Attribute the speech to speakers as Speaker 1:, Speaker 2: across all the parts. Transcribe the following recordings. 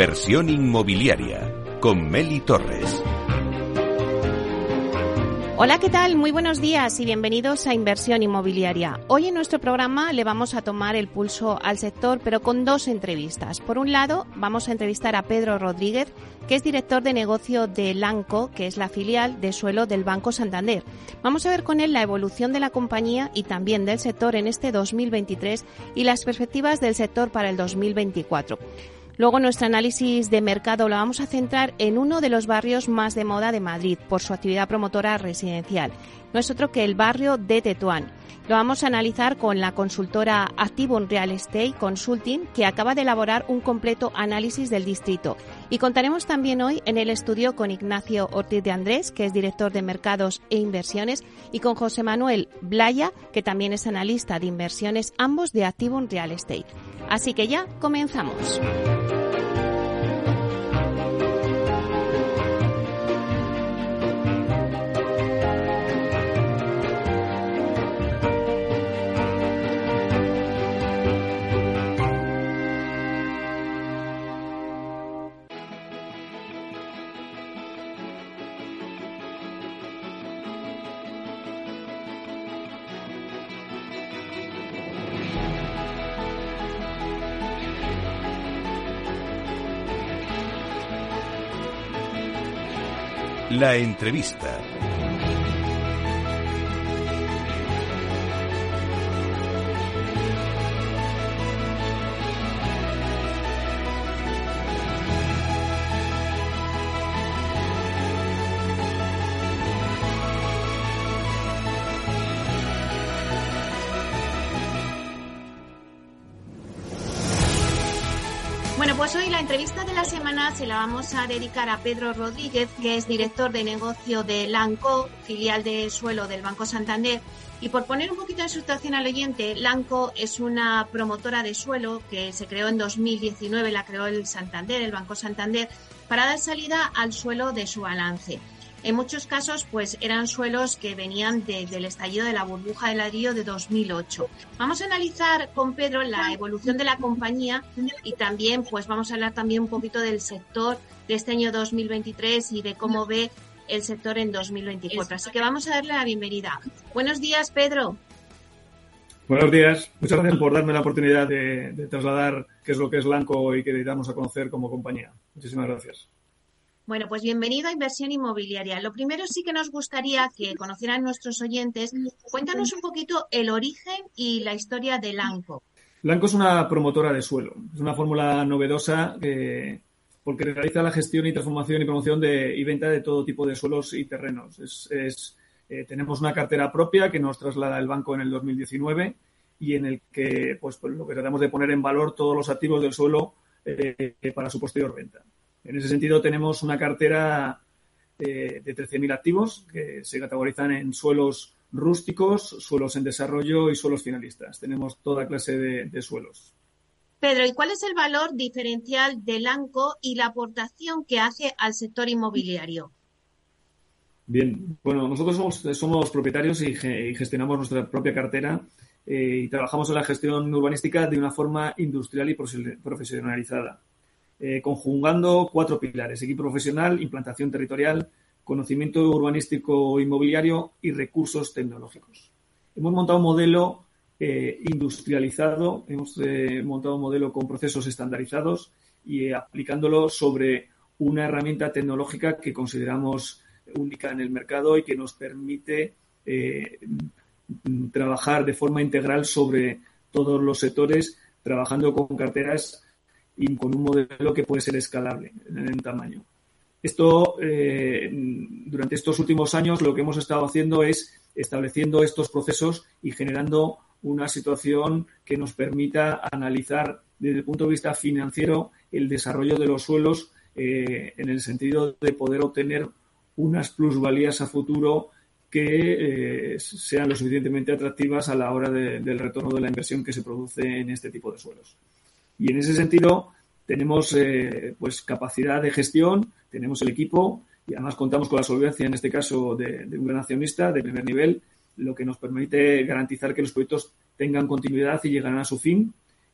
Speaker 1: Inversión inmobiliaria con Meli Torres.
Speaker 2: Hola, ¿qué tal? Muy buenos días y bienvenidos a Inversión Inmobiliaria. Hoy en nuestro programa le vamos a tomar el pulso al sector, pero con dos entrevistas. Por un lado, vamos a entrevistar a Pedro Rodríguez, que es director de negocio de Lanco, que es la filial de suelo del Banco Santander. Vamos a ver con él la evolución de la compañía y también del sector en este 2023 y las perspectivas del sector para el 2024. Luego nuestro análisis de mercado lo vamos a centrar en uno de los barrios más de moda de Madrid por su actividad promotora residencial. No es otro que el barrio de Tetuán. Lo vamos a analizar con la consultora Activum Real Estate Consulting, que acaba de elaborar un completo análisis del distrito. Y contaremos también hoy en el estudio con Ignacio Ortiz de Andrés, que es director de mercados e inversiones, y con José Manuel Blaya, que también es analista de inversiones, ambos de Activum Real Estate. Así que ya comenzamos.
Speaker 1: La entrevista.
Speaker 2: La entrevista de la semana se la vamos a dedicar a Pedro Rodríguez, que es director de negocio de Lanco, filial de suelo del Banco Santander. Y por poner un poquito de situación al oyente, Lanco es una promotora de suelo que se creó en 2019, la creó el Santander, el Banco Santander, para dar salida al suelo de su balance. En muchos casos, pues eran suelos que venían del estallido de la burbuja de ladrillo de 2008. Vamos a analizar con Pedro la evolución de la compañía y también, pues vamos a hablar también un poquito del sector de este año 2023 y de cómo ve el sector en 2024. Así que vamos a darle la bienvenida. Buenos días, Pedro.
Speaker 3: Buenos días. Muchas gracias por darme la oportunidad de, trasladar qué es lo que es Lanco y que damos a conocer como compañía. Muchísimas gracias.
Speaker 2: Bueno, pues bienvenido a Inversión Inmobiliaria. Lo primero sí que nos gustaría que conocieran nuestros oyentes. Cuéntanos un poquito el origen y la historia de Lanco.
Speaker 3: Lanco es una promotora de suelo. Es una fórmula novedosa porque realiza la gestión y transformación y promoción de, y venta de todo tipo de suelos y terrenos. Es, es, eh, tenemos una cartera propia que nos traslada el banco en el 2019 y en el que pues, pues lo que tratamos de poner en valor todos los activos del suelo eh, para su posterior venta. En ese sentido, tenemos una cartera eh, de 13.000 activos que se categorizan en suelos rústicos, suelos en desarrollo y suelos finalistas. Tenemos toda clase de, de suelos.
Speaker 2: Pedro, ¿y cuál es el valor diferencial del ANCO y la aportación que hace al sector inmobiliario?
Speaker 3: Bien, bueno, nosotros somos, somos propietarios y, y, gestionamos nuestra propia cartera eh, y trabajamos en la gestión urbanística de una forma industrial y profesionalizada eh, conjugando cuatro pilares, equipo profesional, implantación territorial, conocimiento urbanístico inmobiliario y recursos tecnológicos. Hemos montado un modelo eh, industrializado, hemos eh, montado un modelo con procesos estandarizados y eh, aplicándolo sobre una herramienta tecnológica que consideramos única en el mercado y que nos permite trabajar de forma integral sobre todos los sectores, trabajando con carteras y con un modelo que puede ser escalable en, tamaño. Esto, eh, durante estos últimos años, lo que hemos estado haciendo es estableciendo estos procesos y generando una situación que nos permita analizar desde el punto de vista financiero el desarrollo de los suelos eh, en el sentido de poder obtener unas plusvalías a futuro que eh, sean lo suficientemente atractivas a la hora de, del retorno de la inversión que se produce en este tipo de suelos. Y en ese sentido, tenemos eh, pues capacidad de gestión, tenemos el equipo y además contamos con la solvencia, en este caso, de, de un gran accionista de primer nivel, lo que nos permite garantizar que los proyectos tengan continuidad y llegarán a su fin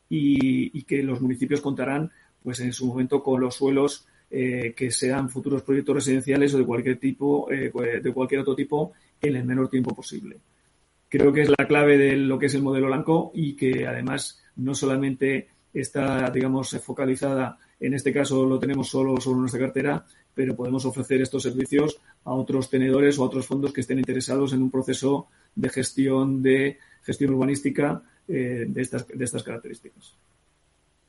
Speaker 3: y, que los municipios contarán pues en su momento con los suelos eh, que sean futuros proyectos residenciales o de cualquier tipo, eh, de cualquier otro tipo, en el menor tiempo posible. Creo que es la clave de lo que es el modelo blanco y que además no solamente está, digamos, focalizada, en este caso lo tenemos solo sobre nuestra cartera, pero podemos ofrecer estos servicios a otros tenedores o a otros fondos que estén interesados en un proceso de gestión de gestión urbanística eh, de, estas, de estas características.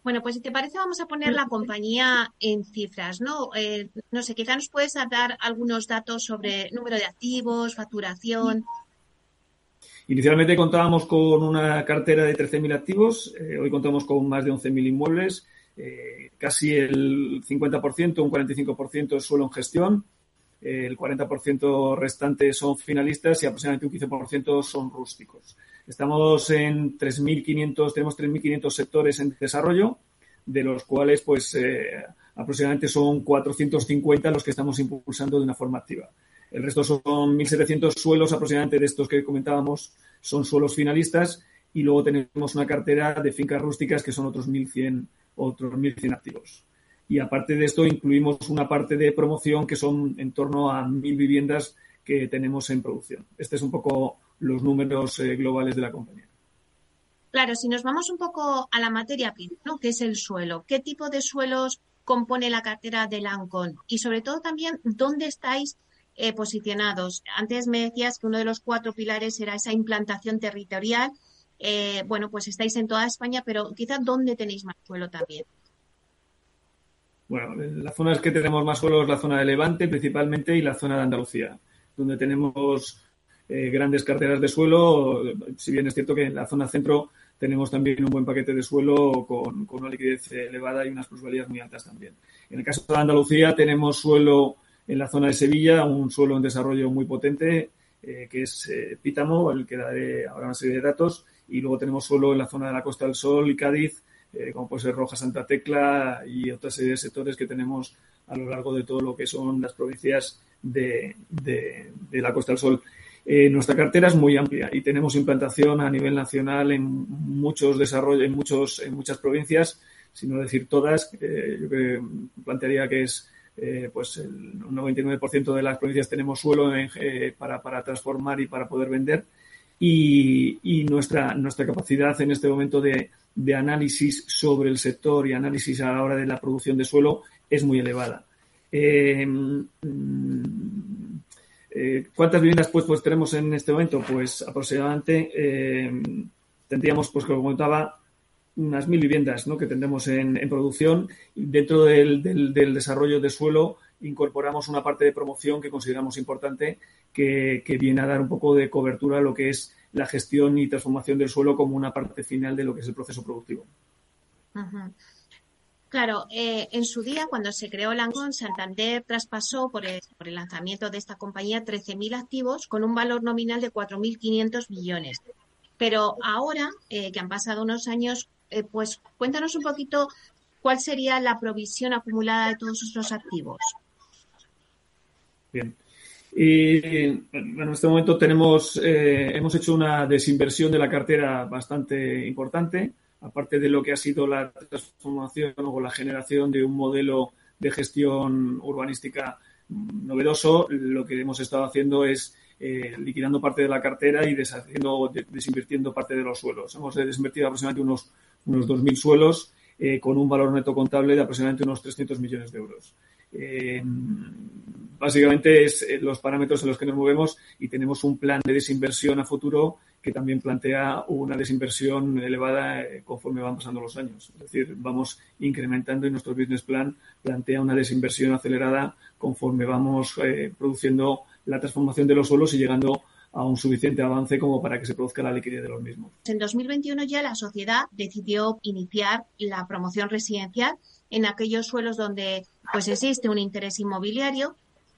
Speaker 2: Bueno, pues si te parece vamos a poner la compañía en cifras, ¿no? Eh, no sé, quizá nos puedes dar algunos datos sobre número de activos, facturación.
Speaker 3: Inicialmente contábamos con una cartera de 13.000 activos, eh, hoy contamos con más de 11.000 inmuebles, eh, casi el 50%, un 45% es suelo en gestión, el 40% restante son finalistas y aproximadamente un 15% son rústicos. Estamos en 3.500, tenemos 3.500 sectores en desarrollo, de los cuales pues eh, aproximadamente son 450 los que estamos impulsando de una forma activa. El resto son 1.700 suelos aproximadamente de estos que comentábamos, son suelos finalistas y luego tenemos una cartera de fincas rústicas que son otros 1.100, otros 1.100 activos. Y aparte de esto incluimos una parte de promoción que son en torno a 1.000 viviendas que tenemos en producción. Este es un poco los números eh, globales de la compañía.
Speaker 2: Claro, si nos vamos un poco a la materia prima, ¿no? que es el suelo, ¿qué tipo de suelos compone la cartera de Lancon? Y sobre todo también, ¿dónde estáis eh, posicionados? Antes me decías que uno de los cuatro pilares era esa implantación territorial. Eh, bueno, pues estáis en toda España, pero quizás ¿dónde tenéis más suelo también?
Speaker 3: Bueno, las zonas que tenemos más suelo es la zona de Levante principalmente y la zona de Andalucía, donde tenemos eh, grandes carteras de suelo, si bien es cierto que en la zona centro tenemos también un buen paquete de suelo con, una liquidez elevada y unas plusvalías muy altas también. En el caso de Andalucía tenemos suelo en la zona de Sevilla, un suelo en desarrollo muy potente, eh, que es eh, Pítamo, el que daré ahora una serie de datos, y luego tenemos suelo en la zona de la Costa del Sol y Cádiz, como puede ser Roja Santa Tecla y otra serie de sectores que tenemos a lo largo de todo lo que son las provincias de, de la Costa del Sol. Eh, nuestra cartera es muy amplia y tenemos implantación a nivel nacional en muchos desarrollos, en muchos, en muchas provincias, si no decir todas. Eh, yo plantearía que es eh, pues el 99% de las provincias tenemos suelo para, para, transformar y para poder vender. Y, nuestra, nuestra capacidad en este momento de, de análisis sobre el sector y análisis a la hora de la producción de suelo es muy elevada. Eh, ¿Cuántas viviendas pues, pues tenemos en este momento? Pues aproximadamente eh, tendríamos, pues como comentaba, unas mil viviendas ¿no? que tendremos en, producción. Dentro del, desarrollo de suelo incorporamos una parte de promoción que consideramos importante que, viene a dar un poco de cobertura a lo que es la gestión y transformación del suelo como una parte final de lo que es el proceso productivo.
Speaker 2: Claro, eh, en su día, cuando se creó Langón, Santander traspasó por el, por el lanzamiento de esta compañía 13.000 activos con un valor nominal de 4.500 millones. Pero ahora, eh, que han pasado unos años, eh, pues cuéntanos un poquito cuál sería la provisión acumulada de todos estos activos.
Speaker 3: Bien. Y en este momento tenemos, hemos hecho una desinversión de la cartera bastante importante aparte de lo que ha sido la transformación o la generación de un modelo de gestión urbanística novedoso, lo que hemos estado haciendo es eh, liquidando parte de la cartera y deshaciendo, desinvirtiendo parte de los suelos. Hemos desinvertido aproximadamente unos, unos 2.000 suelos eh, con un valor neto contable de aproximadamente unos 300 millones de euros. Eh, básicamente es los parámetros en los que nos movemos y tenemos un plan de desinversión a futuro que también plantea una desinversión elevada eh, conforme van pasando los años. Es decir, vamos incrementando y nuestro business plan plantea una desinversión acelerada conforme vamos eh, produciendo la transformación de los suelos y llegando a un suficiente avance como para que se produzca la liquidez de los mismos.
Speaker 2: En 2021 ya la sociedad decidió iniciar la promoción residencial en aquellos suelos donde pues existe un interés inmobiliario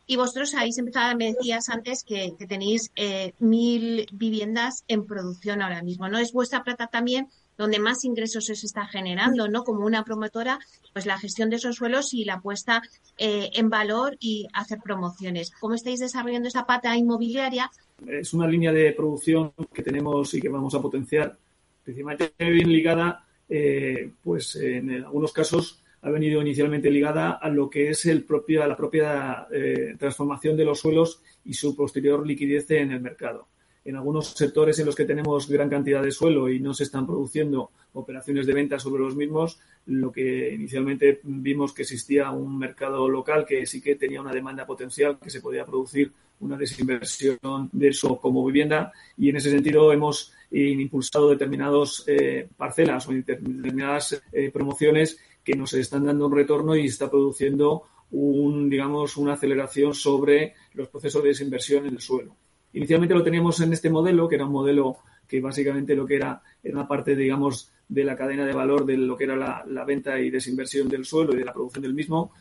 Speaker 2: y vosotros habéis empezado, me decías antes que, tenéis eh, mil viviendas en producción ahora mismo, ¿no? Es vuestra plata también donde más ingresos se está generando, ¿no? Como una promotora, pues la gestión de esos suelos y la puesta eh, en valor y hacer promociones. ¿Cómo estáis desarrollando esa pata inmobiliaria?
Speaker 3: Es una línea de producción que tenemos y que vamos a potenciar, principalmente bien ligada, eh, pues en algunos casos ha venido inicialmente ligada a lo que es el propio, la propia eh, transformación de los suelos y su posterior liquidez en el mercado. En algunos sectores en los que tenemos gran cantidad de suelo y no se están produciendo operaciones de venta sobre los mismos, lo que inicialmente vimos que existía un mercado local que sí que tenía una demanda potencial, que se podía producir una desinversión de eso como vivienda y en ese sentido hemos impulsado determinadas eh, parcelas o determinadas eh, promociones que nos están dando un retorno y está produciendo un, digamos, una aceleración sobre los procesos de desinversión en el suelo. Inicialmente lo teníamos en este modelo, que era un modelo que básicamente lo que era era una parte, digamos, de la cadena de valor de lo que era la, venta y desinversión del suelo y de la producción del mismo,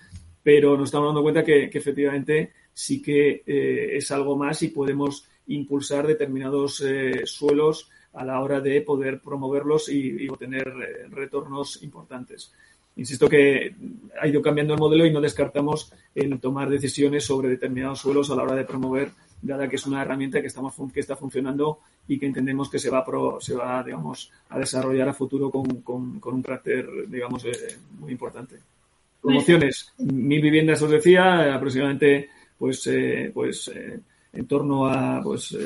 Speaker 3: pero nos estamos dando cuenta que, efectivamente sí que eh, es algo más y podemos impulsar determinados eh, suelos a la hora de poder promoverlos y, obtener eh, retornos importantes. Insisto que ha ido cambiando el modelo y no descartamos en tomar decisiones sobre determinados suelos a la hora de promover dada que es una herramienta que, estamos, que está funcionando y que entendemos que se va, se va digamos, a desarrollar a futuro con, con, un carácter digamos, eh, muy importante. Promociones, mil viviendas, os decía, aproximadamente pues, eh, pues eh, en torno a pues,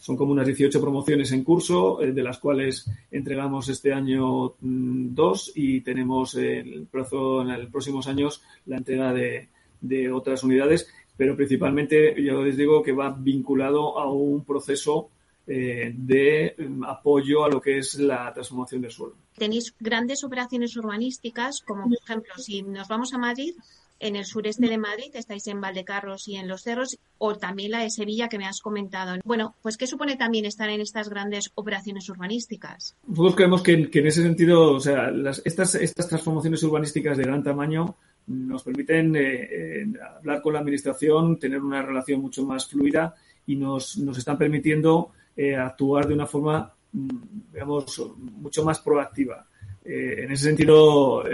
Speaker 3: son como unas 18 promociones en curso, de las cuales entregamos este año mm, dos y tenemos el plazo en los próximos años la entrega de, de otras unidades pero principalmente yo les digo que va vinculado a un proceso eh, de mm, apoyo a lo que es la transformación del suelo.
Speaker 2: Tenéis grandes operaciones urbanísticas, como por ejemplo, si nos vamos a Madrid, en el sureste de Madrid, estáis en Valdecarros y en Los Cerros, o también la de Sevilla que me has comentado. Bueno, pues ¿qué supone también estar en estas grandes operaciones urbanísticas?
Speaker 3: Nosotros creemos que, en ese sentido, o sea, estas, estas transformaciones urbanísticas de gran tamaño nos permiten eh, eh, hablar con la administración, tener una relación mucho más fluida y nos, nos están permitiendo eh, actuar de una forma, mm, digamos, mucho más proactiva. en ese sentido,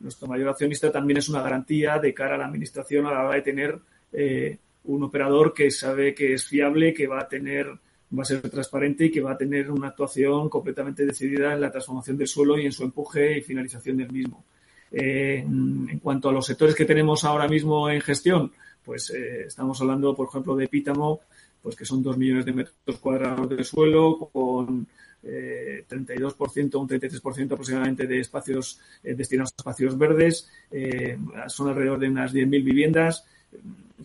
Speaker 3: nuestro mayor accionista también es una garantía de cara a la administración a la hora de tener un operador que sabe que es fiable, que va a tener va a ser transparente y que va a tener una actuación completamente decidida en la transformación del suelo y en su empuje y finalización del mismo. Eh, en cuanto a los sectores que tenemos ahora mismo en gestión, pues eh, estamos hablando, por ejemplo, de Pítamo, pues que son dos millones de metros cuadrados de suelo con eh, 32%, un 33% aproximadamente de espacios eh, destinados a espacios verdes. son alrededor de unas 10.000 viviendas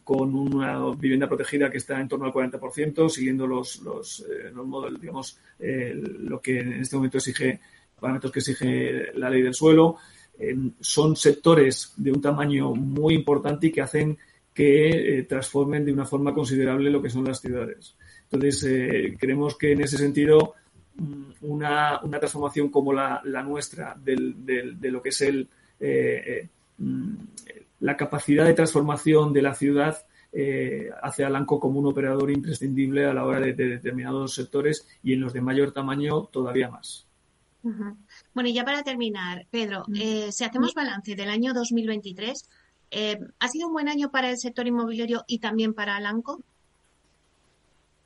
Speaker 3: con una vivienda protegida que está en torno al 40%, siguiendo los, los, los modelos, digamos, lo que en este momento exige, parámetros que exige la ley del suelo son sectores de un tamaño muy importante y que hacen que eh, transformen de una forma considerable lo que son las ciudades. Entonces, eh, creemos que en ese sentido, mm, una, transformación como la, nuestra de lo que es el, eh, mm, la capacidad de transformación de la ciudad hace a Lanco como un operador imprescindible a la hora de determinados sectores y en los de mayor tamaño todavía más.
Speaker 2: Bueno, y ya para terminar, Pedro, eh, si hacemos balance del año 2023, eh, ¿ha sido un buen año para el sector inmobiliario y también para Alanco?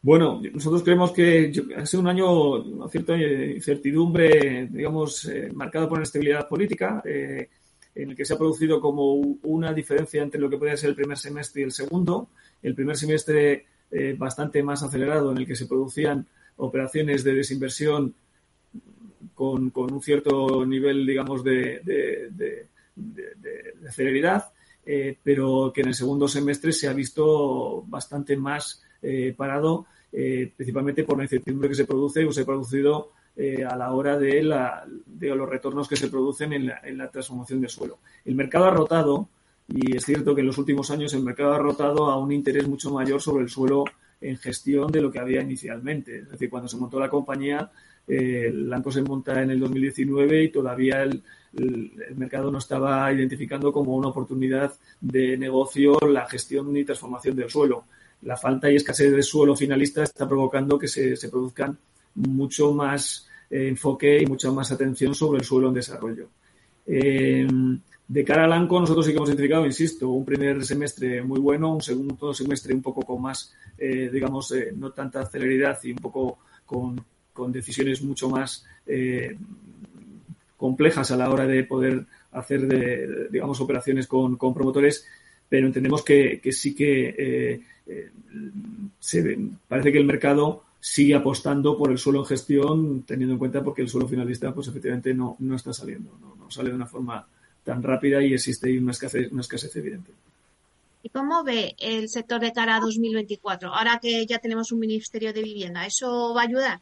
Speaker 3: Bueno, nosotros creemos que ha sido un año, una cierta incertidumbre, digamos, eh, marcado por la estabilidad política, en el que se ha producido como una diferencia entre lo que podía ser el primer semestre y el segundo. El primer semestre bastante más acelerado, en el que se producían operaciones de desinversión con, un cierto nivel, digamos, de, de, celeridad, eh, pero que en el segundo semestre se ha visto bastante más eh, parado, eh, principalmente por la incertidumbre que se produce o se ha producido a la hora de, la, de, los retornos que se producen en la, en la transformación del suelo. El mercado ha rotado y es cierto que en los últimos años el mercado ha rotado a un interés mucho mayor sobre el suelo en gestión de lo que había inicialmente. Es decir, cuando se montó la compañía, eh, Lanco se monta en el 2019 y todavía el, mercado no estaba identificando como una oportunidad de negocio la gestión y transformación del suelo. La falta y escasez de suelo finalista está provocando que se, produzcan mucho más eh, enfoque y mucha más atención sobre el suelo en desarrollo. Eh, de cara al Lanco, nosotros sí que hemos identificado, insisto, un primer semestre muy bueno, un segundo semestre un poco con más, digamos, no tanta celeridad y un poco con, con decisiones mucho más eh, complejas a la hora de poder hacer, de, digamos, operaciones con, con promotores, pero entendemos que, que sí que eh, eh, se, parece que el mercado sigue apostando por el suelo en gestión, teniendo en cuenta porque el suelo finalista, pues efectivamente no, no está saliendo, no, no sale de una forma tan rápida y existe una escasez, una escasez evidente.
Speaker 2: ¿Y cómo ve el sector de cara a 2024? Ahora que ya tenemos un Ministerio de Vivienda, ¿eso va a ayudar?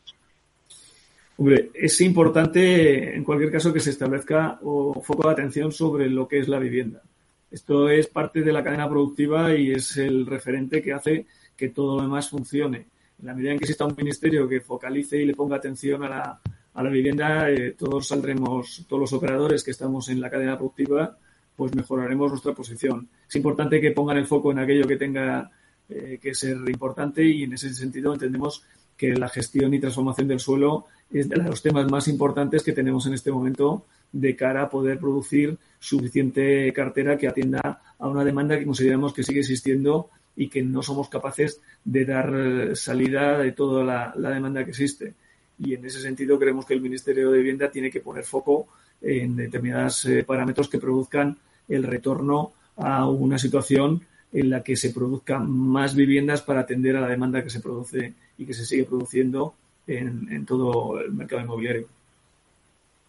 Speaker 3: Hombre, es importante en cualquier caso que se establezca un foco de atención sobre lo que es la vivienda. Esto es parte de la cadena productiva y es el referente que hace que todo lo demás funcione. En la medida en que exista un ministerio que focalice y le ponga atención a la, a la vivienda, eh, todos saldremos, todos los operadores que estamos en la cadena productiva, pues mejoraremos nuestra posición. Es importante que pongan el foco en aquello que tenga eh, que ser importante y en ese sentido entendemos que la gestión y transformación del suelo es de los temas más importantes que tenemos en este momento de cara a poder producir suficiente cartera que atienda a una demanda que consideramos que sigue existiendo y que no somos capaces de dar salida de toda la, la demanda que existe. Y en ese sentido creemos que el Ministerio de Vivienda tiene que poner foco en determinados eh, parámetros que produzcan el retorno a una situación en la que se produzcan más viviendas para atender a la demanda que se produce y que se sigue produciendo en, en todo el mercado inmobiliario.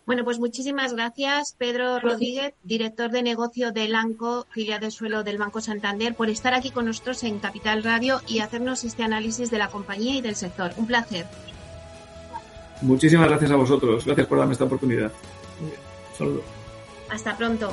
Speaker 2: Bueno, pues muchísimas gracias, Pedro Rodríguez, director de negocio de Lanco, filial de suelo del Banco Santander, por estar aquí con nosotros en Capital Radio y hacernos este análisis de la compañía y del sector. Un placer.
Speaker 3: Muchísimas gracias a vosotros. Gracias por darme esta oportunidad. Saludos.
Speaker 2: Hasta pronto.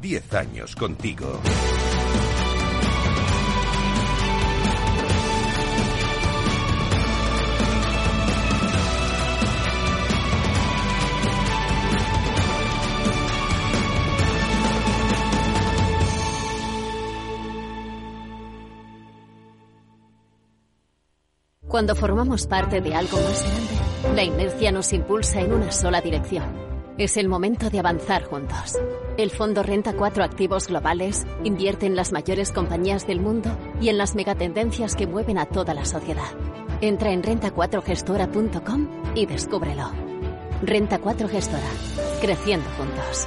Speaker 1: 10 años contigo.
Speaker 4: Cuando formamos parte de algo más grande, la inercia nos impulsa en una sola dirección. Es el momento de avanzar juntos. El Fondo Renta 4 Activos Globales invierte en las mayores compañías del mundo y en las megatendencias que mueven a toda la sociedad. Entra en renta4gestora.com y descúbrelo. Renta 4 Gestora. Creciendo juntos.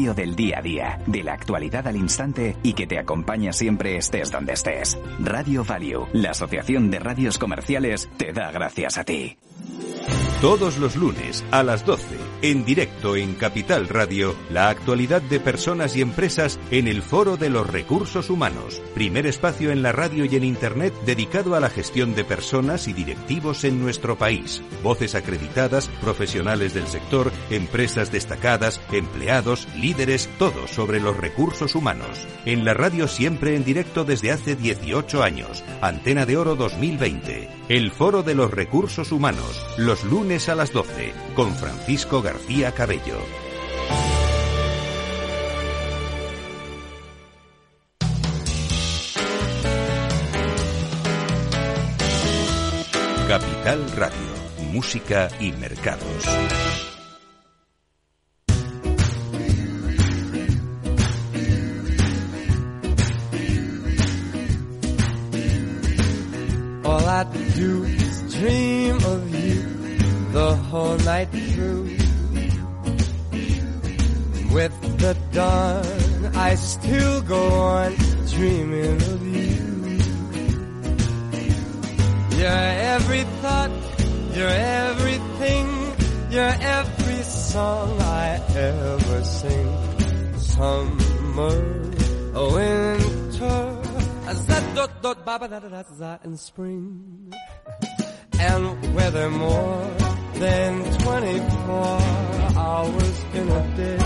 Speaker 5: del día a día, de la actualidad al instante y que te acompaña siempre estés donde estés. Radio Value, la Asociación de Radios Comerciales, te da gracias a ti.
Speaker 1: Todos los lunes a las 12, en directo en Capital Radio, la actualidad de personas y empresas en el Foro de los Recursos Humanos, primer espacio en la radio y en Internet dedicado a la gestión de personas y directivos en nuestro país. Voces acreditadas, profesionales del sector, empresas destacadas, empleados, líderes, todo sobre los recursos humanos. En la radio siempre en directo desde hace 18 años. Antena de Oro 2020. El Foro de los Recursos Humanos, los lunes a las 12, con Francisco García Cabello. Capital Radio, música y mercados.
Speaker 6: I do is dream of you the whole night through. With the dawn, I still go on dreaming of you. You're every thought, you're everything, you're every song I ever sing. Summer, winter, dot dot ba ba da da da in spring. And whether more than 24 hours in a day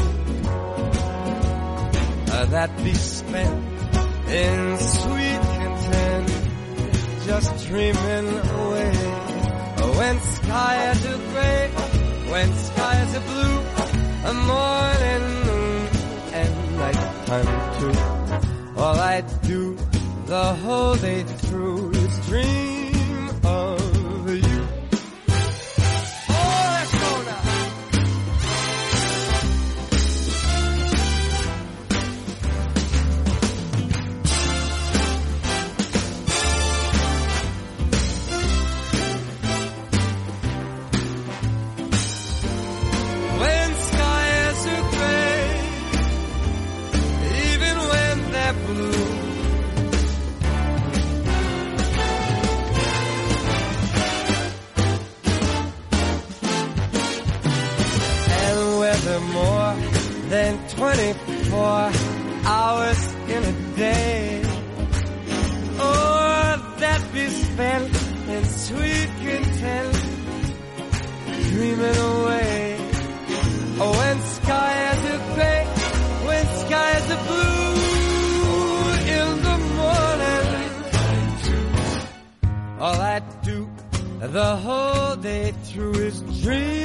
Speaker 6: uh, that be spent in sweet content, just dreaming away. When skies are gray, when skies are blue, a morning, noon, and nighttime too. All I do the whole day through. Is dream 24 hours in a day, or that be spent in sweet content, dreaming away. Oh, when skies are gray, when skies are blue in the morning, all I do the whole day through is dream,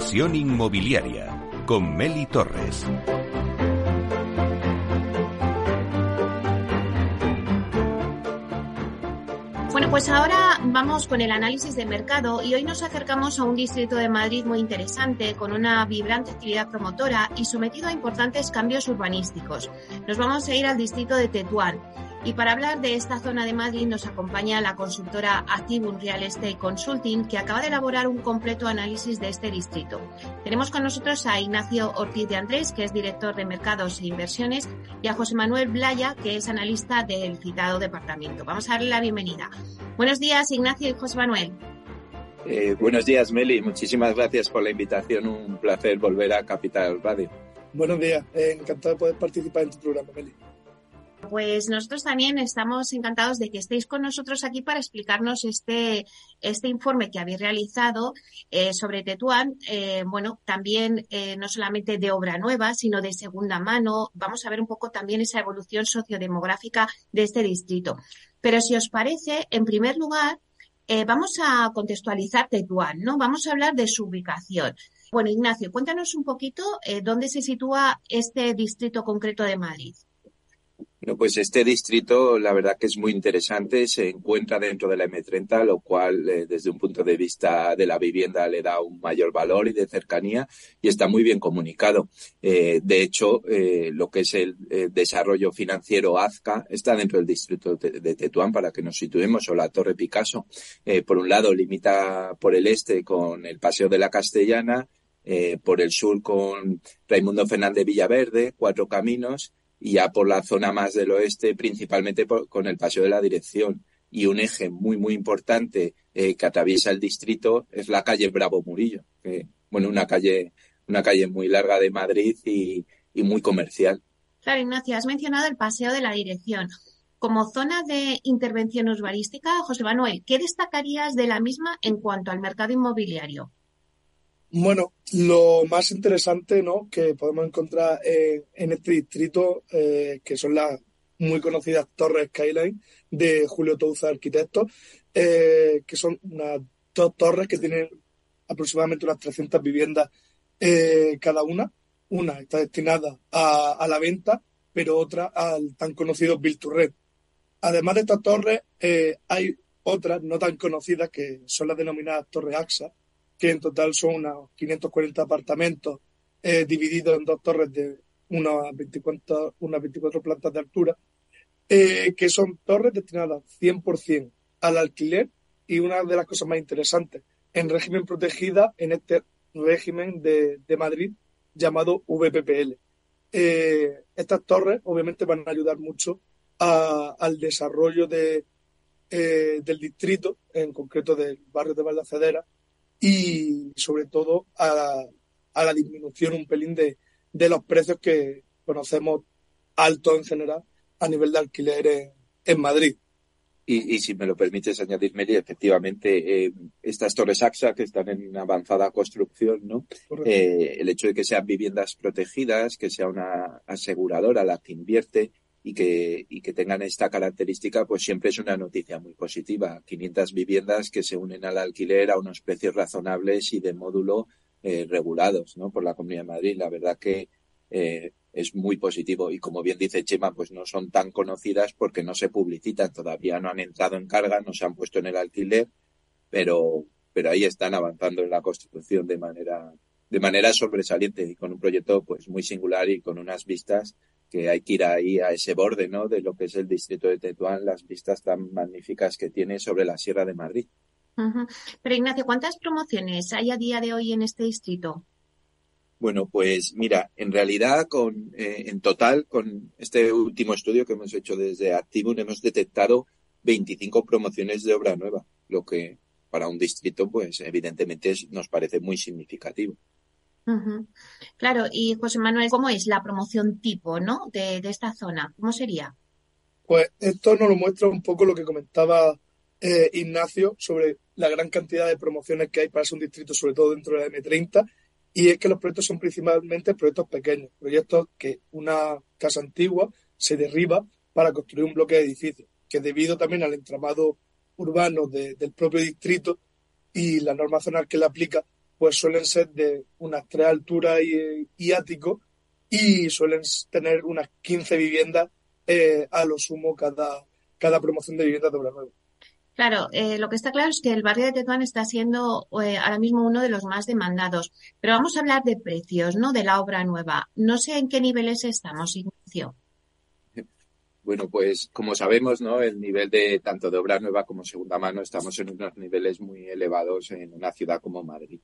Speaker 1: Inversión inmobiliaria con Meli Torres.
Speaker 2: pues ahora vamos con el análisis de mercado y hoy nos acercamos a un distrito de Madrid muy interesante, con una vibrante actividad promotora y sometido a importantes cambios urbanísticos. Nos vamos a ir al distrito de Tetuán. Y para hablar de esta zona de Madrid nos acompaña la consultora Activum Real Estate Consulting, que acaba de elaborar un completo análisis de este distrito. Tenemos con nosotros a Ignacio Ortiz de Andrés, que es director de mercados e inversiones, y a José Manuel Blaya, que es analista del citado departamento. Vamos a darle la bienvenida. Buenos días, Ignacio y José Manuel.
Speaker 7: Eh, buenos días, Meli. Muchísimas gracias por la invitación. Un placer volver a Capital Radio.
Speaker 8: Buenos días. Eh, encantado de poder participar en tu programa, Meli.
Speaker 2: Pues nosotros también estamos encantados de que estéis con nosotros aquí para explicarnos este, este informe que habéis realizado eh, sobre Tetuán. Eh, bueno, también eh, no solamente de obra nueva, sino de segunda mano. Vamos a ver un poco también esa evolución sociodemográfica de este distrito. Pero si os parece, en primer lugar, vamos a contextualizar Tetuán, ¿no? Vamos a hablar de su ubicación. Bueno, Ignacio, cuéntanos un poquito dónde se sitúa este distrito concreto de Madrid.
Speaker 7: Bueno, pues este distrito, la verdad que es muy interesante, se encuentra dentro de la M30, lo cual eh, desde un punto de vista de la vivienda le da un mayor valor y de cercanía y está muy bien comunicado. Eh, de hecho, eh, lo que es el desarrollo financiero AZCA está dentro del distrito de, Tetuán para que nos situemos o la Torre Picasso. por un lado, limita por el este con el Paseo de la Castellana, por el sur con Raimundo Fernández Villaverde, Cuatro Caminos, y ya por la zona más del oeste, principalmente con el Paseo de la Dirección. Y un eje muy, muy importante eh, que atraviesa el distrito es la calle Bravo Murillo, que, bueno, una calle, una calle muy larga de Madrid y, y muy comercial.
Speaker 2: Claro, Ignacio, has mencionado el Paseo de la Dirección. Como zona de intervención urbanística, José Manuel, ¿qué destacarías de la misma en cuanto al mercado inmobiliario?
Speaker 8: Bueno, lo más interesante ¿no? que podemos encontrar en este distrito, eh, que son las muy conocidas torres Skyline de Julio Touza Arquitectos, eh, que son unas dos torres que tienen aproximadamente unas 300 viviendas eh, cada una. Una está destinada a, la venta, pero otra al tan conocido Build. Además de estas torres, hay otras no tan conocidas que son las denominadas torres AXA, que en total son unos 540 apartamentos eh, divididos en dos torres de unas 24, unas 24 plantas de altura, eh, que son torres destinadas 100% al alquiler y una de las cosas más interesantes, en régimen protegida en este régimen de, Madrid llamado VPPL. Eh, estas torres obviamente van a ayudar mucho al desarrollo de, del distrito, en concreto del barrio de Valdacedera, y sobre todo a, la disminución un pelín de, los precios que conocemos altos en general a nivel de alquiler en, Madrid.
Speaker 7: Y, si me lo permites añadir, Meli, efectivamente, eh, estas torres AXA que están en avanzada construcción, ¿no? Eh, el hecho de que sean viviendas protegidas, que sea una aseguradora la que invierte, y que, y que tengan esta característica, pues siempre es una noticia muy positiva. 500 viviendas que se unen al alquiler a unos precios razonables y de módulo eh, regulados ¿no? por la Comunidad de Madrid. La verdad que eh, es muy positivo y como bien dice Chema, pues no son tan conocidas porque no se publicitan, todavía no han entrado en carga, no se han puesto en el alquiler, pero, pero ahí están avanzando en la construcción de manera, de manera sobresaliente y con un proyecto pues muy singular y con unas vistas que hay que ir ahí a ese borde, ¿no? De lo que es el distrito de Tetuán, las vistas tan magníficas que tiene sobre la Sierra de Madrid.
Speaker 2: Pero Ignacio, ¿cuántas promociones hay a día de hoy en este distrito?
Speaker 7: Bueno, pues mira, en realidad con eh, en total con este último estudio que hemos hecho desde Activum hemos detectado 25 promociones de obra nueva, lo que para un distrito pues evidentemente nos parece muy significativo.
Speaker 2: Claro, y José Manuel, ¿cómo es la promoción tipo ¿no? de, esta zona? ¿Cómo sería?
Speaker 8: Pues esto nos lo muestra un poco lo que comentaba eh, Ignacio sobre la gran cantidad de promociones que hay para ser un distrito, sobre todo dentro de la M30, y es que los proyectos son principalmente proyectos pequeños, proyectos que una casa antigua se derriba para construir un bloque de edificios, que debido también al entramado urbano del propio distrito y la norma zonal que le aplica, pues suelen ser de unas tres alturas y, ático y suelen tener unas 15 viviendas eh, a lo sumo cada, cada promoción de viviendas de obra nueva.
Speaker 2: Claro, eh, lo que está claro es que el barrio de Tetuán está siendo eh, ahora mismo uno de los más demandados. Pero vamos a hablar de precios, ¿no? De la obra nueva. No sé en qué niveles estamos, Ignacio.
Speaker 7: Bueno, pues como sabemos, ¿no? El nivel de tanto de obra nueva como segunda mano estamos en unos niveles muy elevados en una ciudad como Madrid.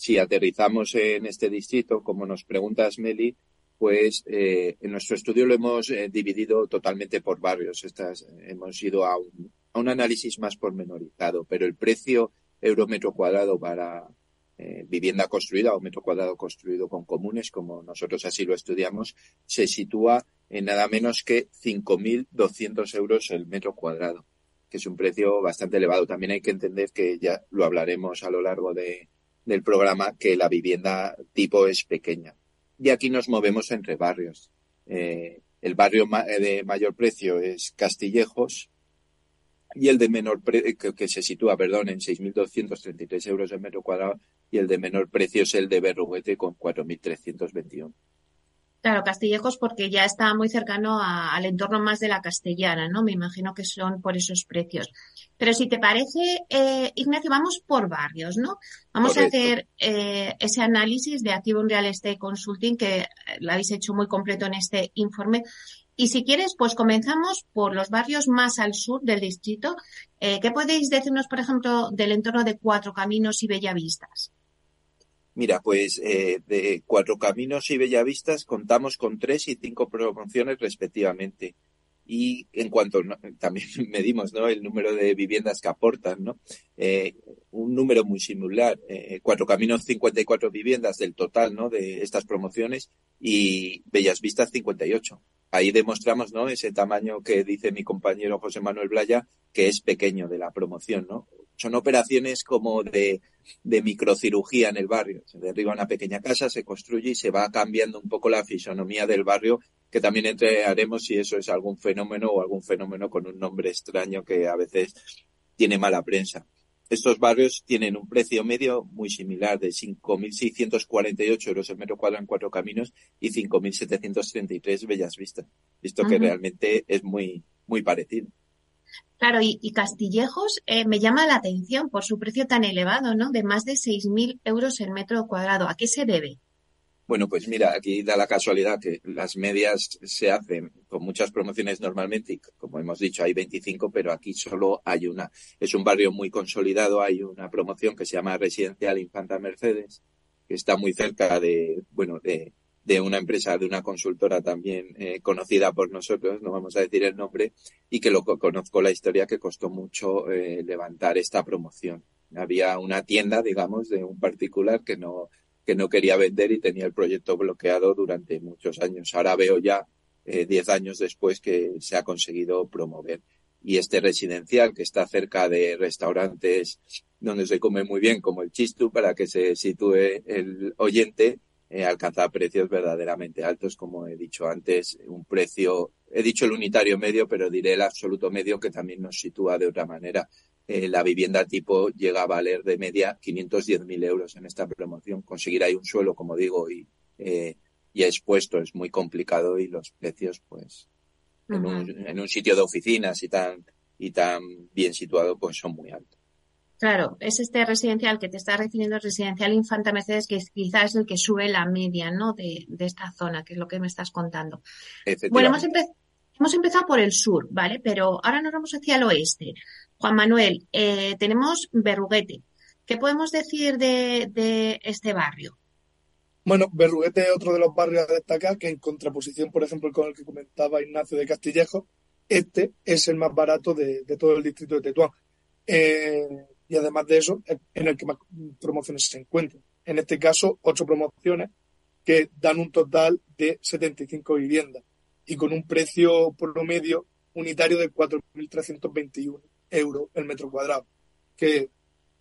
Speaker 7: Si aterrizamos en este distrito, como nos preguntas, Meli, pues eh, en nuestro estudio lo hemos dividido totalmente por barrios. Estas, hemos ido a un, a un análisis más pormenorizado, pero el precio euro metro cuadrado para eh, vivienda construida o metro cuadrado construido con comunes, como nosotros así lo estudiamos, se sitúa en nada menos que 5.200 euros el metro cuadrado, que es un precio bastante elevado. También hay que entender que ya lo hablaremos a lo largo de, del programa, que la vivienda tipo es pequeña. Y aquí nos movemos entre barrios. Eh, el barrio de mayor precio es Castillejos, y el de menor precio, que, se sitúa, perdón, en 6.233 euros el metro cuadrado y el de menor precio es el de Berruguete con 4.321.
Speaker 2: Claro, Castillejos porque ya está muy cercano al entorno más de la castellana, ¿no? Me imagino que son por esos precios. Pero si te parece, eh, Ignacio, vamos por barrios, ¿no? Vamos a hacer eh, ese análisis de Active Real Estate Consulting que lo habéis hecho muy completo en este informe y si quieres, pues comenzamos por los barrios más al sur del distrito. Eh, ¿Qué podéis decirnos, por ejemplo, del entorno de Cuatro Caminos y Bellavistas?
Speaker 7: Mira, pues eh, de Cuatro Caminos y Bellavistas contamos con tres y cinco promociones respectivamente. Y en cuanto también medimos ¿no? el número de viviendas que aportan, ¿no? Eh, un número muy similar. Cuatro Caminos, 54 viviendas del total ¿no? de estas promociones y Bellas Vistas, 58 ahí demostramos, ¿no? Ese tamaño que dice mi compañero José Manuel Blaya, que es pequeño de la promoción, ¿no? Son operaciones como de, de microcirugía en el barrio. Se derriba una pequeña casa, se construye y se va cambiando un poco la fisonomía del barrio, que también entraremos si eso es algún fenómeno o algún fenómeno con un nombre extraño que a veces tiene mala prensa. Estos barrios tienen un precio medio muy similar de 5.648 euros el metro cuadrado en cuatro caminos y 5.733 Bellas Vistas, visto que realmente es muy, muy parecido.
Speaker 2: Claro, y, Castillejos eh, me llama la atención por su precio tan elevado, ¿no? De más de 6.000 euros el metro cuadrado. ¿A qué se debe?
Speaker 7: Bueno, pues mira, aquí da la casualidad que las medias se hacen con muchas promociones normalmente, y como hemos dicho, hay 25, pero aquí solo hay una. Es un barrio muy consolidado, hay una promoción que se llama Residencial Infanta Mercedes, que está muy cerca de, bueno, de, de una empresa, de una consultora también eh, conocida por nosotros, no vamos a decir el nombre, y que lo conozco la historia que costó mucho eh, levantar esta promoción. Había una tienda, digamos, de un particular que no, que no quería vender y tenía el proyecto bloqueado durante muchos años. Ahora veo ya, eh, diez años después, que se ha conseguido promover. Y este residencial que está cerca de restaurantes donde se come muy bien, como el Chistu, para que se sitúe el oyente, eh, alcanza precios verdaderamente altos, como he dicho antes, un precio, he dicho el unitario medio, pero diré el absoluto medio que también nos sitúa de otra manera. Eh, la vivienda tipo llega a valer de media 510.000 euros en esta promoción. Conseguir ahí un suelo, como digo, y eh, ya expuesto es muy complicado y los precios, pues, en, un, en un sitio de oficinas y tan, y tan bien situado, pues son muy altos.
Speaker 2: Claro, es este residencial que te está refiriendo, el residencial Infanta Mercedes, que quizás es el que sube la media, ¿no? De, de, esta zona, que es lo que me estás contando. Bueno, hemos, hemos, empezado por el sur, ¿vale? Pero ahora nos vamos hacia el oeste. Juan Manuel, eh, tenemos Berruguete. ¿Qué podemos decir de, este barrio?
Speaker 8: Bueno, Berruguete es otro de los barrios a destacar que en contraposición, por ejemplo, con el que comentaba Ignacio de Castillejo, este es el más barato de, todo el distrito de Tetuán. Eh, y además de eso, es en el que más promociones se encuentran. En este caso, ocho promociones que dan un total de 75 viviendas y con un precio promedio unitario de 4.321 euros el metro cuadrado, que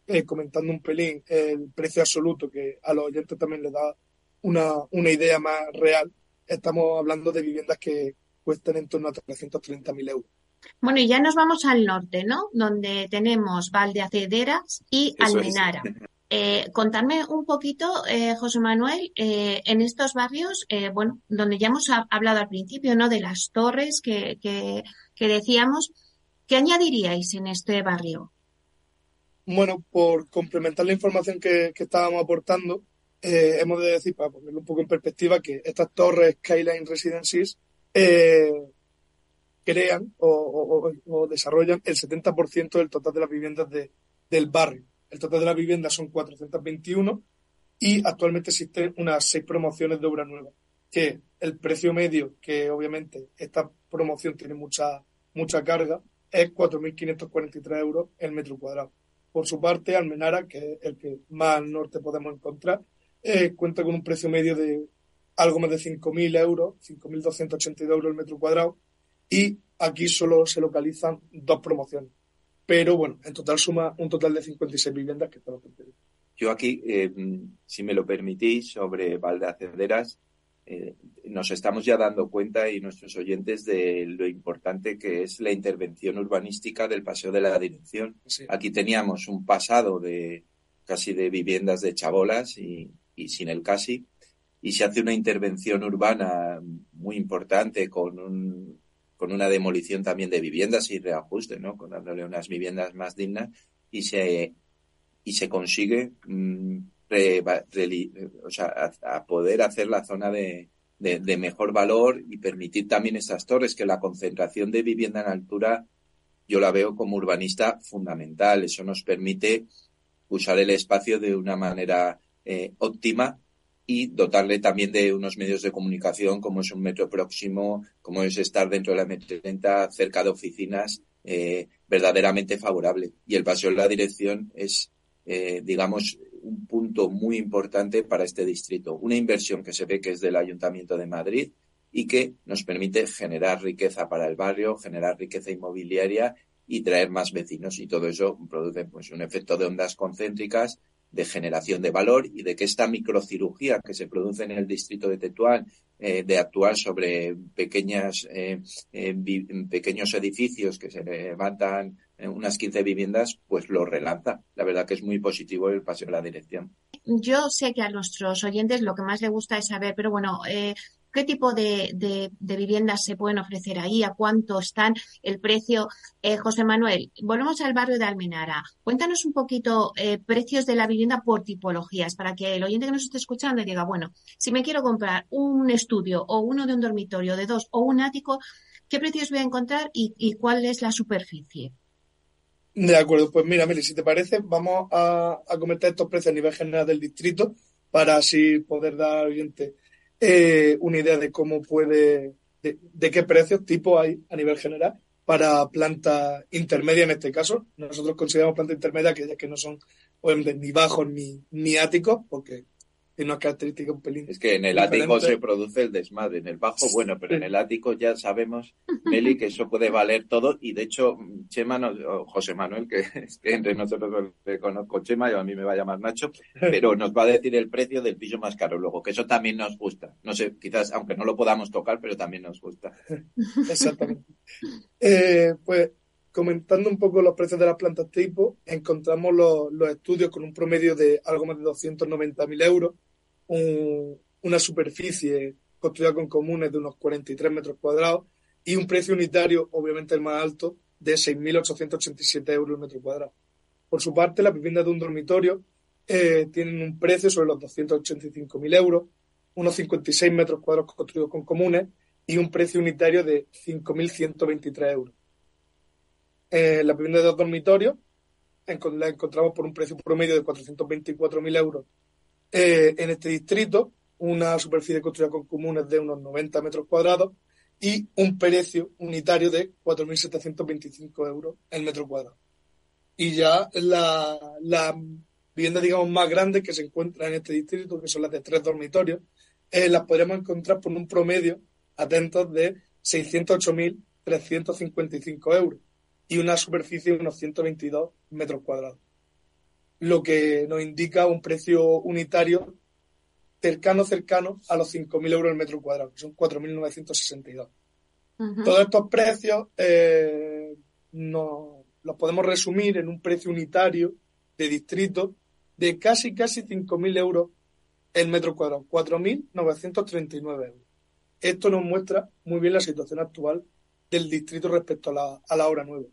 Speaker 8: eh, comentando un pelín el precio absoluto, que a los oyentes también les da una, una idea más real, estamos hablando de viviendas que cuestan en torno a 330.000 euros.
Speaker 2: Bueno, y ya nos vamos al norte, ¿no? Donde tenemos Valdeacederas y Almenara. Eh, contarme un poquito, eh, José Manuel, eh, en estos barrios, eh, bueno, donde ya hemos hablado al principio, ¿no? De las torres que, que, que decíamos, ¿Qué añadiríais en este barrio?
Speaker 8: Bueno, por complementar la información que, estábamos aportando, eh, hemos de decir, para ponerlo un poco en perspectiva, que estas torres Skyline Residences eh, crean o, desarrollan el 70% del total de las viviendas del barrio. El total de las viviendas son 421 y actualmente existen unas seis promociones de obra nueva, que el precio medio, que obviamente esta promoción tiene mucha, mucha carga, es 4.543 euros el metro cuadrado. Por su parte, Almenara, que es el que más al norte podemos encontrar, eh, cuenta con un precio medio de algo más de 5.000 euros, 5.282 euros el metro cuadrado, y aquí solo se localizan dos promociones. Pero bueno, en total suma un total de 56 viviendas que están
Speaker 7: Yo aquí, eh, si me lo permitís, sobre Valdecederas, eh, nos estamos ya dando cuenta y nuestros oyentes de lo importante que es la intervención urbanística del Paseo de la Dirección. Aquí teníamos un pasado de casi de viviendas de chabolas y, sin el casi, y se hace una intervención urbana muy importante con un, con una demolición también de viviendas y reajuste, ¿no? Con dándole unas viviendas más dignas y se y se consigue mm, o sea, poder hacer la zona de, de, mejor valor y permitir también estas torres, que la concentración de vivienda en altura yo la veo como urbanista fundamental. Eso nos permite usar el espacio de una manera eh, óptima y dotarle también de unos medios de comunicación como es un metro próximo, como es estar dentro de la metro cerca de oficinas, eh, verdaderamente favorable. Y el paseo en la dirección es, eh, digamos, un punto muy importante para este distrito. Una inversión que se ve que es del Ayuntamiento de Madrid y que nos permite generar riqueza para el barrio, generar riqueza inmobiliaria y traer más vecinos. Y todo eso produce pues, un efecto de ondas concéntricas de generación de valor y de que esta microcirugía que se produce en el distrito de Tetuán, eh, de actuar sobre pequeñas, eh, pequeños edificios que se levantan unas 15 viviendas, pues lo relanza. La verdad que es muy positivo el paseo de la dirección.
Speaker 2: Yo sé que a nuestros oyentes lo que más les gusta es saber, pero bueno, eh, ¿Qué tipo de, viviendas se pueden ofrecer ahí? ¿A cuánto están el precio? Eh, José Manuel, volvemos al barrio de Almenara. Cuéntanos un poquito eh, precios de la vivienda por tipologías para que el oyente que nos esté escuchando diga, bueno, si me quiero comprar un estudio o uno de un dormitorio de dos o un ático, ¿qué precios voy a encontrar y cuál es la superficie?
Speaker 8: De acuerdo, pues mira, Meli, si te parece, vamos a, comentar estos precios a nivel general del distrito para así poder dar al oyente eh, una idea de cómo puede, de, qué precios tipo hay a nivel general para planta intermedia en este caso. Nosotros consideramos planta intermedia aquellas que no son ni bajos ni, ni áticos, porque tiene una característica un pelín.
Speaker 7: Es que en el ático se produce el desmadre, en el bajo, bueno, pero en el ático ya sabemos, Meli, que eso puede valer todo. Y de hecho, Chema, José Manuel, que entre nosotros le conozco Chema, y a mí me va a llamar Nacho, pero nos va a decir el precio del piso más caro luego, que eso también nos gusta. No sé, quizás, aunque no lo podamos tocar, pero también nos gusta.
Speaker 8: Exactamente. Eh, pues comentando un poco los precios de las plantas tipo, encontramos los, los, estudios con un promedio de algo más de 290.000 euros una superficie construida con comunes de unos 43 metros cuadrados y un precio unitario, obviamente el más alto, de 6.887 euros el metro cuadrado. Por su parte, las viviendas de un dormitorio eh, tienen un precio sobre los 285.000 euros, unos 56 metros cuadrados construidos con comunes y un precio unitario de 5.123 euros. Eh, las viviendas de dos dormitorios las encontramos por un precio promedio de 424.000 euros eh, en este distrito, una superficie construida con comunes de unos 90 metros cuadrados y un precio unitario de 4.725 euros el metro cuadrado. Y ya la, la vivienda, digamos, más grande que se encuentra en este distrito, que son las de tres dormitorios, eh, las podremos encontrar por un promedio, atentos, de 608.355 euros y una superficie de unos 122 metros cuadrados lo que nos indica un precio unitario cercano, cercano a los 5.000 euros el metro cuadrado, que son 4.962. Todos estos precios eh, no, los podemos resumir en un precio unitario de distrito de casi, casi 5.000 euros el metro cuadrado, 4.939 euros. Esto nos muestra muy bien la situación actual del distrito respecto a la, a la obra nueva.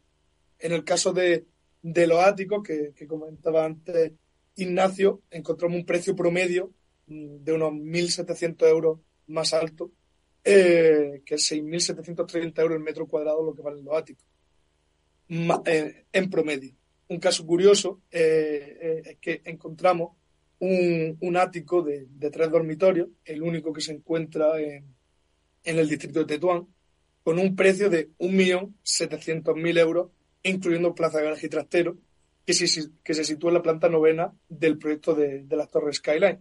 Speaker 8: En el caso de, de los áticos que, comentaba antes Ignacio, encontramos un precio promedio de unos 1.700 euros más alto, eh, que es 6.730 euros el metro cuadrado lo que valen los áticos, eh, en promedio. Un caso curioso eh, es que encontramos un, un ático de, de, tres dormitorios, el único que se encuentra en, en el distrito de Tetuán, con un precio de 1.700.000 euros, incluyendo plaza garaje y trastero, que se, que se sitúa en la planta novena del proyecto de, de las Torres Skyline.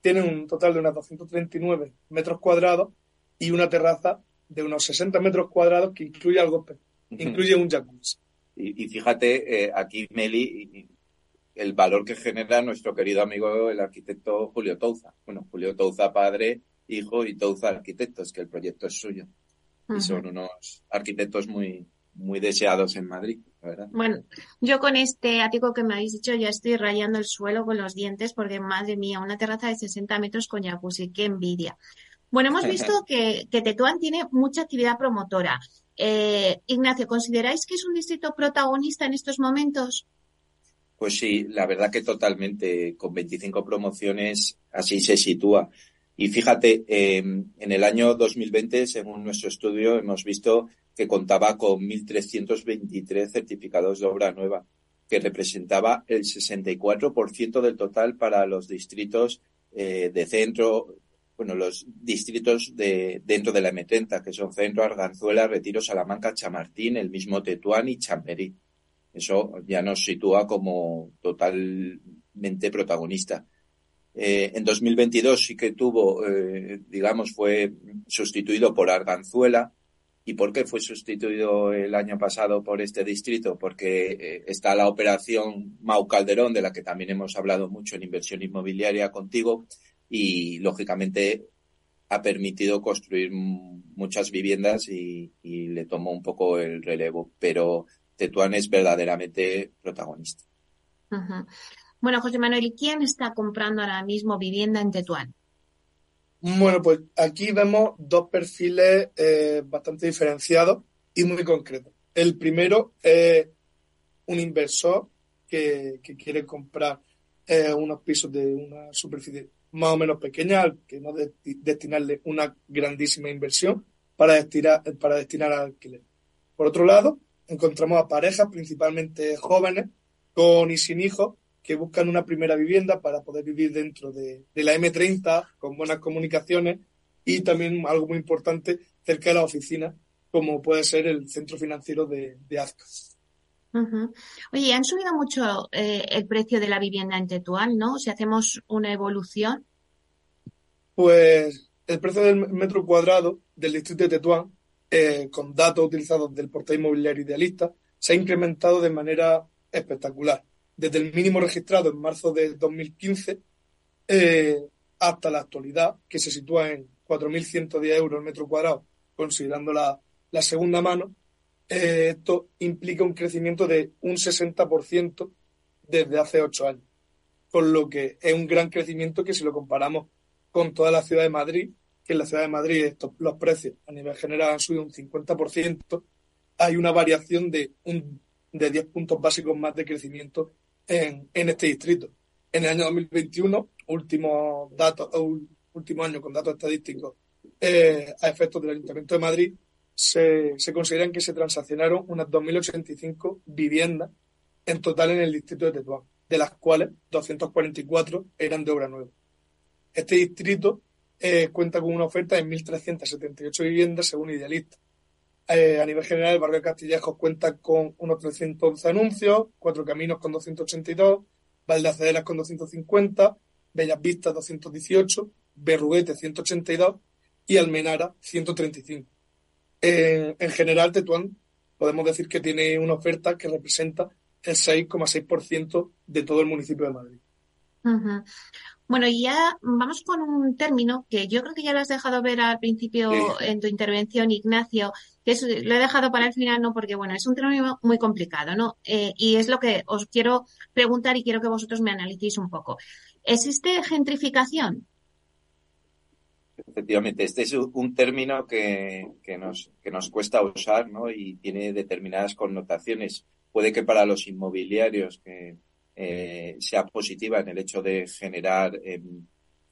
Speaker 8: Tiene un total de unos 239 metros cuadrados y una terraza de unos 60 metros cuadrados que incluye algo, incluye un jacuzzi.
Speaker 7: Y, y fíjate, eh, aquí Meli, el valor que genera nuestro querido amigo el arquitecto Julio Touza. Bueno, Julio Touza padre, hijo y Touza arquitecto, es que el proyecto es suyo. Y son unos arquitectos muy, muy deseados en Madrid, ¿verdad?
Speaker 2: Bueno, yo con este ático que me habéis dicho ya estoy rayando el suelo con los dientes porque, madre mía, una terraza de 60 metros con jacuzzi, qué envidia. Bueno, hemos visto que, que Tetuán tiene mucha actividad promotora. Eh, Ignacio, ¿consideráis que es un distrito protagonista en estos momentos?
Speaker 7: Pues sí, la verdad que totalmente. Con 25 promociones así se sitúa. Y fíjate, eh, en el año 2020, según nuestro estudio, hemos visto que contaba con 1.323 certificados de obra nueva, que representaba el 64% del total para los distritos eh, de centro, bueno, los distritos de dentro de la M30, que son Centro, Arganzuela, Retiro, Salamanca, Chamartín, el mismo Tetuán y Chamberí. Eso ya nos sitúa como totalmente protagonista. Eh, en 2022 sí que tuvo, eh, digamos, fue sustituido por Arganzuela. ¿Y por qué fue sustituido el año pasado por este distrito? Porque eh, está la operación Mau Calderón, de la que también hemos hablado mucho en inversión inmobiliaria contigo, y lógicamente ha permitido construir muchas viviendas y, le tomó un poco el relevo. Pero Tetuán es verdaderamente protagonista.
Speaker 2: Bueno, José Manuel, ¿quién está comprando ahora mismo vivienda en Tetuán?
Speaker 8: Bueno, pues aquí vemos dos perfiles eh, bastante diferenciados y muy concretos. El primero es un inversor que, quiere comprar eh, unos pisos de una superficie más o menos pequeña, que no de, destinarle una grandísima inversión para destinar, para destinar al alquiler. Por otro lado, encontramos a parejas, principalmente jóvenes, con y sin hijos, que buscan una primera vivienda para poder vivir dentro de, de, la M30 con buenas comunicaciones y también algo muy importante cerca de la oficina, como puede ser el centro financiero de, de Azca.
Speaker 2: Uh -huh. Oye, han subido mucho eh, el precio de la vivienda en Tetuán, ¿no? Si hacemos una evolución.
Speaker 8: Pues el precio del metro cuadrado del distrito de Tetuán, eh, con datos utilizados del portal inmobiliario idealista, se ha incrementado de manera espectacular desde el mínimo registrado en marzo de 2015 eh, hasta la actualidad, que se sitúa en 4.110 euros el metro cuadrado, considerando la, segunda mano, eh, esto implica un crecimiento de un 60% desde hace ocho años, con lo que es un gran crecimiento que si lo comparamos con toda la ciudad de Madrid, que en la ciudad de Madrid estos, los precios a nivel general han subido un 50%, hay una variación de, un, de 10 puntos básicos más de crecimiento en, este distrito. En el año 2021, último, dato, último año con datos estadísticos eh, a efectos del Ayuntamiento de Madrid, se, se consideran que se transaccionaron unas 2.085 viviendas en total en el distrito de Tetuán, de las cuales 244 eran de obra nueva. Este distrito eh, cuenta con una oferta de 1.378 viviendas según Idealista. Eh, a nivel general, el barrio de Castillejos cuenta con unos 311 anuncios, Cuatro Caminos con 282, Valdeaceras con 250, Bellas Vistas 218, Berruguete 182 y Almenara 135. En, en general, Tetuán podemos decir que tiene una oferta que representa el 6,6% de todo el municipio de Madrid.
Speaker 2: Uh. Bueno, y ya vamos con un término que yo creo que ya lo has dejado ver al principio sí. en tu intervención, Ignacio, que es, lo he dejado para el final, no porque, bueno, es un término muy complicado, ¿no? Eh, y es lo que os quiero preguntar y quiero que vosotros me analicéis un poco. ¿Existe gentrificación?
Speaker 7: Efectivamente, este es un término que, que, nos, que nos cuesta usar, ¿no? Y tiene determinadas connotaciones. puede que para los inmobiliarios que eh, sea positiva en el hecho de generar em,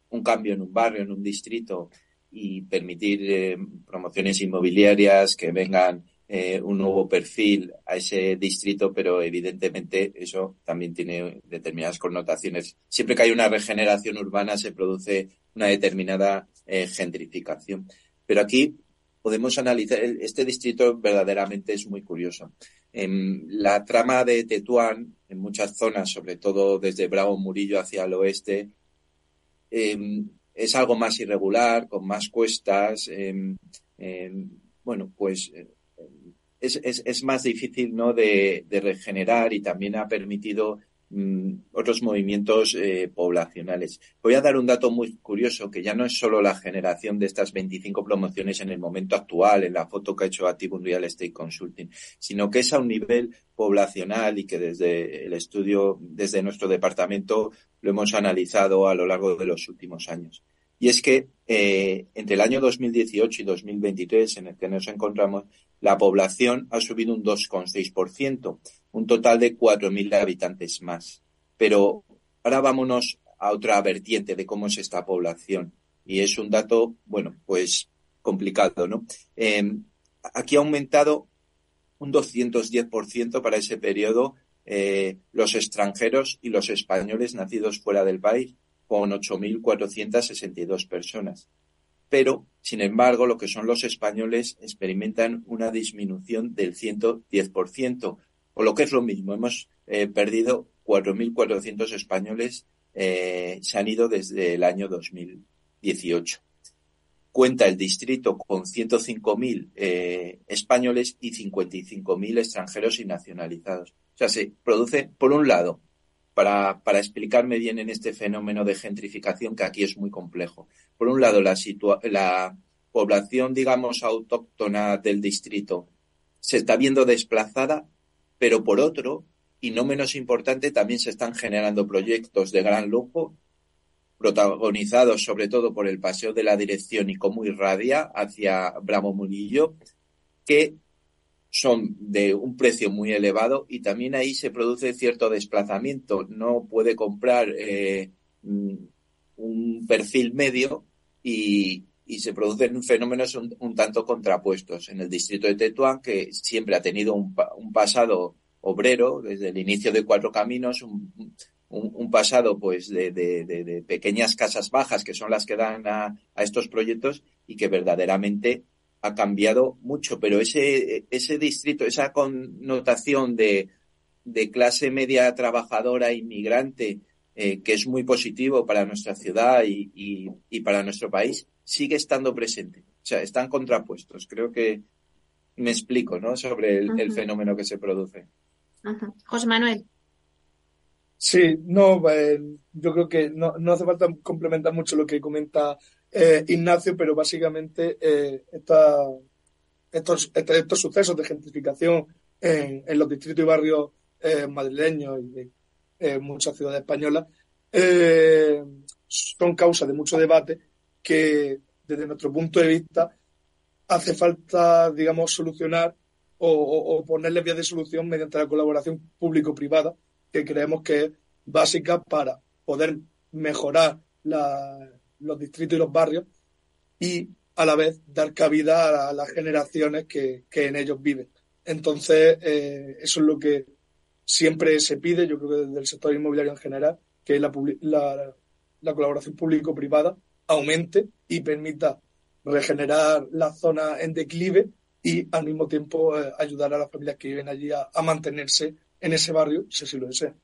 Speaker 7: un cambio en un barrio, en un distrito y permitir em, promociones inmobiliarias que vengan eh, un nuevo perfil a ese distrito, pero evidentemente eso también tiene determinadas connotaciones. Siempre que hay una regeneración urbana se produce una determinada eh, gentrificación. Pero aquí podemos analizar, este distrito verdaderamente es muy curioso. La trama de Tetuán, en muchas zonas, sobre todo desde Bravo Murillo hacia el oeste, em, es algo más irregular, con más cuestas. Em, em, bueno, pues es, más difícil ¿no? de, regenerar y también ha permitido Mm, otros movimientos eh, poblacionales. Voy a dar un dato muy curioso, que ya no es solo la generación de estas 25 promociones en el momento actual, en la foto que ha hecho Active Real Estate Consulting, sino que es a un nivel poblacional y que desde el estudio, desde nuestro departamento, lo hemos analizado a lo largo de los últimos años. Y es que eh, entre el año 2018 y 2023, en el que nos encontramos, la población ha subido un 2,6%, un total de 4.000 habitantes más. Pero ahora vámonos a otra vertiente de cómo es esta población. Y es un dato, bueno, pues complicado, ¿no? Em, aquí ha aumentado un 210% para ese periodo eh, los extranjeros y los españoles nacidos fuera del país, con 8.462 personas. Pero, sin embargo, lo que son los españoles experimentan una disminución del 110%, o lo que es lo mismo, hemos eh, perdido 4.400 españoles, eh, se han ido desde el año 2018. Cuenta el distrito con 105.000 eh, españoles y 55.000 extranjeros y nacionalizados. O sea, se produce, por un lado, para, para explicarme bien en este fenómeno de gentrificación que aquí es muy complejo. Por un lado, la, la población, digamos, autóctona del distrito se está viendo desplazada pero por otro, y no menos importante, también se están generando proyectos de gran lujo, protagonizados sobre todo por el Paseo de la Dirección y cómo irradia hacia Bravo Murillo, que son de un precio muy elevado y también ahí se produce cierto desplazamiento. No puede comprar eh, un perfil medio y, y se producen fenómenos un, tanto contrapuestos. En el distrito de Tetuán, que siempre ha tenido un, un pasado obrero, desde el inicio de Cuatro Caminos, un, un pasado pues de, de, de, pequeñas casas bajas que son las que dan a, a, estos proyectos y que verdaderamente ha cambiado mucho. Pero ese, ese distrito, esa connotación de, de clase media trabajadora inmigrante, eh, que es muy positivo para nuestra ciudad y, y, y para nuestro país, sigue estando presente. O sea, están contrapuestos. Creo que me explico, ¿no? Sobre el, fenómeno que se produce.
Speaker 2: José Manuel.
Speaker 8: Sí, no, eh, yo creo que no, no, hace falta complementar mucho lo que comenta eh, Ignacio, pero básicamente eh, esta, estos, estos, sucesos de gentrificación en, los distritos y barrios eh, madrileños y de muchas ciudades españolas son causa de mucho debate que desde nuestro punto de vista hace falta, digamos, solucionar o, ponerle vías de solución mediante la colaboración público-privada, que creemos que es básica para poder mejorar los distritos y los barrios y a la vez dar cabida a, las generaciones que, en ellos viven. Entonces, eh, eso es lo que siempre se pide, yo creo que desde el sector inmobiliario en general, que es la, la colaboración público-privada aumente y permita regenerar la zona en declive y al mismo tiempo eh, ayudar a las familias que viven allí a, mantenerse en ese barrio, si así lo desean.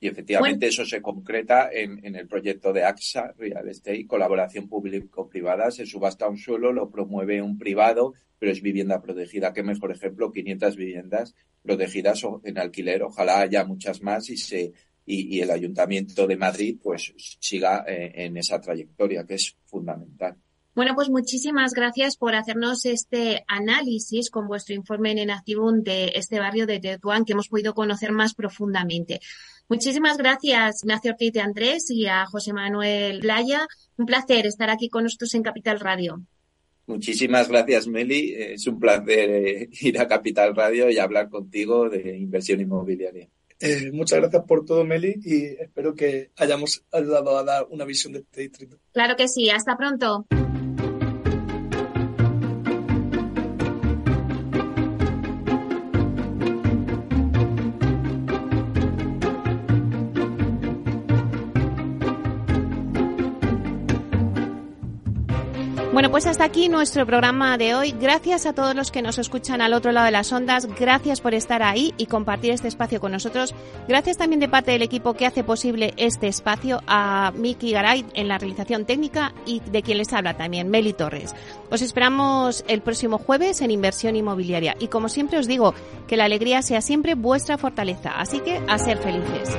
Speaker 7: Y efectivamente eso se concreta en, en, el proyecto de AXA Real Estate, colaboración público-privada. Se subasta un suelo, lo promueve un privado, pero es vivienda protegida. Qué mejor ejemplo, 500 viviendas protegidas en alquiler. Ojalá haya muchas más y se y, el Ayuntamiento de Madrid pues siga eh, en esa trayectoria que es fundamental.
Speaker 2: Bueno, pues muchísimas gracias por hacernos este análisis con vuestro informe en Enactivum de este barrio de Tetuán que hemos podido conocer más profundamente. Muchísimas gracias, Ignacio Ortiz de Andrés y a José Manuel Playa. Un placer estar aquí con nosotros en Capital Radio.
Speaker 7: Muchísimas gracias, Meli. Es un placer eh, ir a Capital Radio y hablar contigo de inversión inmobiliaria.
Speaker 8: Eh, muchas gracias por todo, Meli, y espero que hayamos ayudado a dar una visión de este distrito.
Speaker 2: Claro que sí. Hasta pronto. Bueno, pues hasta aquí nuestro programa de hoy. Gracias a todos los que nos escuchan al otro lado de las ondas. Gracias por estar ahí y compartir este espacio con nosotros. Gracias también de parte del equipo que hace posible este espacio a Miki Garay en la realización técnica y de quien les habla también, Meli Torres. Os esperamos el próximo jueves en Inversión Inmobiliaria y como siempre os digo, que la alegría sea siempre vuestra fortaleza. Así que a ser felices.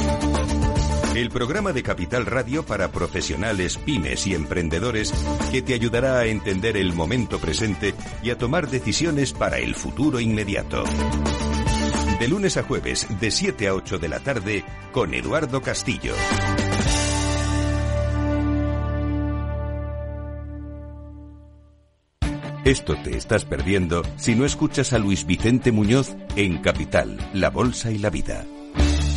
Speaker 1: El programa de Capital Radio para profesionales, pymes y emprendedores que te ayudará a entender el momento presente y a tomar decisiones para el futuro inmediato. De lunes a jueves, de 7 a 8 de la tarde, con Eduardo Castillo. Esto te estás perdiendo si no escuchas a Luis Vicente Muñoz en Capital, La Bolsa y la Vida.